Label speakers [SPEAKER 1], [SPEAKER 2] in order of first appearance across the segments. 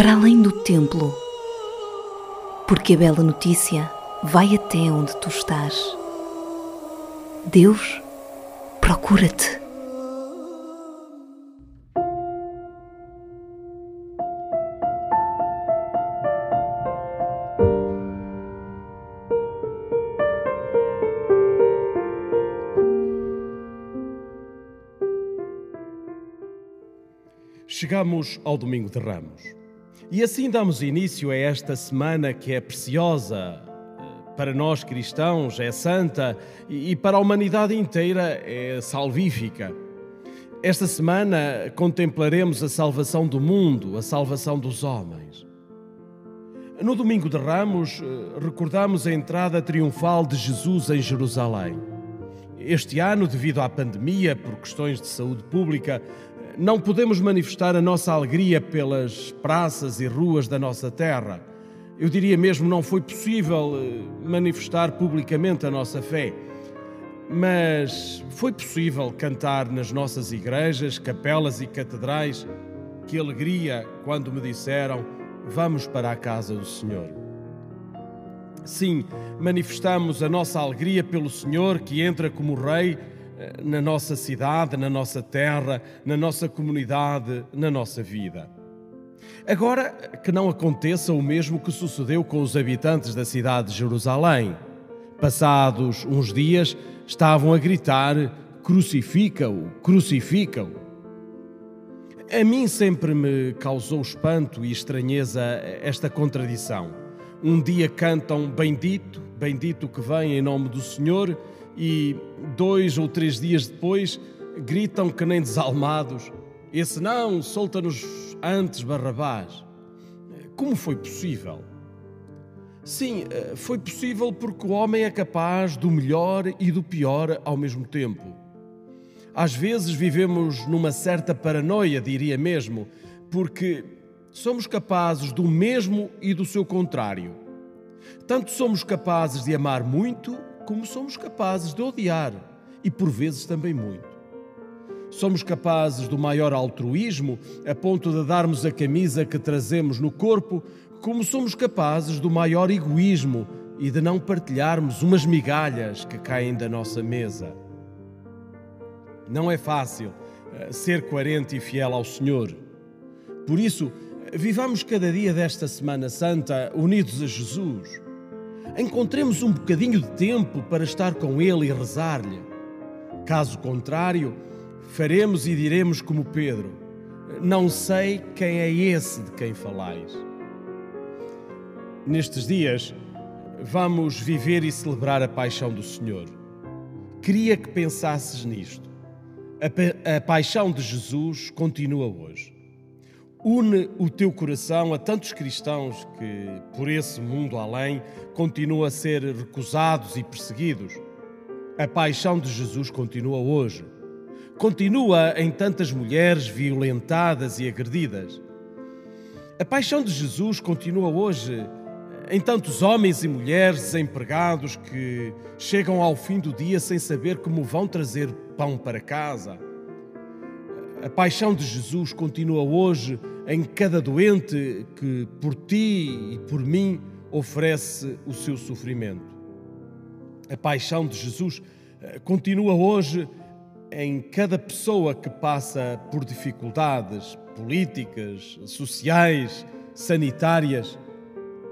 [SPEAKER 1] para além do templo, porque a bela notícia vai até onde tu estás. Deus procura-te.
[SPEAKER 2] Chegamos ao Domingo de Ramos. E assim damos início a esta semana que é preciosa eh, para nós cristãos, é santa e para a humanidade inteira é salvífica. Esta semana contemplaremos a salvação do mundo, a salvação dos homens. No Domingo de Ramos, eh, recordamos a entrada triunfal de Jesus em Jerusalém. Este ano, devido à pandemia, por questões de saúde pública, não podemos manifestar a nossa alegria pelas praças e ruas da nossa terra. Eu diria mesmo não foi possível eh, manifestar publicamente a nossa fé. Mas foi possível cantar nas nossas igrejas, capelas e catedrais. Que alegria quando me disseram: Vamos para a casa do Senhor. Sim, manifestamos a nossa alegria pelo Senhor que entra como Rei na nossa cidade, na nossa terra, na nossa comunidade, na nossa vida. Agora, que não aconteça o mesmo que sucedeu com os habitantes da cidade de Jerusalém. Passados uns dias, estavam a gritar: Crucifica-o, crucifica-o. A mim sempre me causou espanto e estranheza esta contradição. Um dia cantam Bendito, bendito que vem em nome do Senhor, e dois ou três dias depois gritam que nem desalmados: Esse não, solta-nos antes Barrabás. Como foi possível? Sim, foi possível porque o homem é capaz do melhor e do pior ao mesmo tempo. Às vezes vivemos numa certa paranoia, diria mesmo, porque somos capazes do mesmo e do seu contrário. Tanto somos capazes de amar muito como somos capazes de odiar e por vezes também muito. Somos capazes do maior altruísmo a ponto de darmos a camisa que trazemos no corpo, como somos capazes do maior egoísmo e de não partilharmos umas migalhas que caem da nossa mesa. Não é fácil eh, ser coerente e fiel ao Senhor. Por isso, vivamos cada dia desta Semana Santa unidos a Jesus encontremos um bocadinho de tempo para estar com Ele e rezar-lhe. Caso contrário, faremos e diremos como Pedro: Não sei quem é esse de quem falais. Nestes dias, vamos viver e celebrar a paixão do Senhor. Queria que pensasses nisto. A, pa a paixão de Jesus continua hoje. Une o teu coração a tantos cristãos que, por esse mundo além, continuam a ser recusados e perseguidos. A paixão de Jesus continua hoje. Continua em tantas mulheres violentadas e agredidas. A paixão de Jesus continua hoje em tantos homens e mulheres desempregados que chegam ao fim do dia sem saber como vão trazer pão para casa a paixão de Jesus continua hoje em cada doente que por ti e por mim oferece o seu sofrimento. A paixão de Jesus eh, continua hoje em cada pessoa que passa por dificuldades políticas, sociais, sanitárias.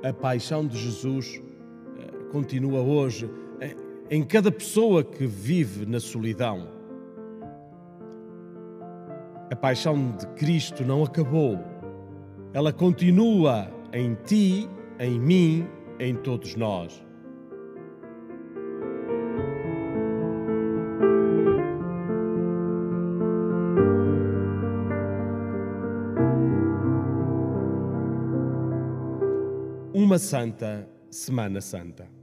[SPEAKER 2] A paixão de Jesus eh, continua hoje eh, em cada pessoa que vive na solidão a paixão de Cristo não acabou. Ela continua em ti, em mim, em todos nós. Uma Santa Semana Santa.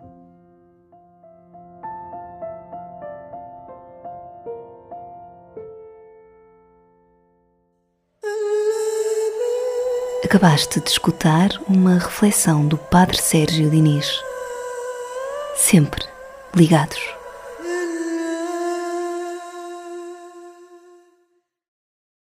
[SPEAKER 1] Acabaste de escutar uma reflexão do Padre Sérgio Diniz. Sempre ligados.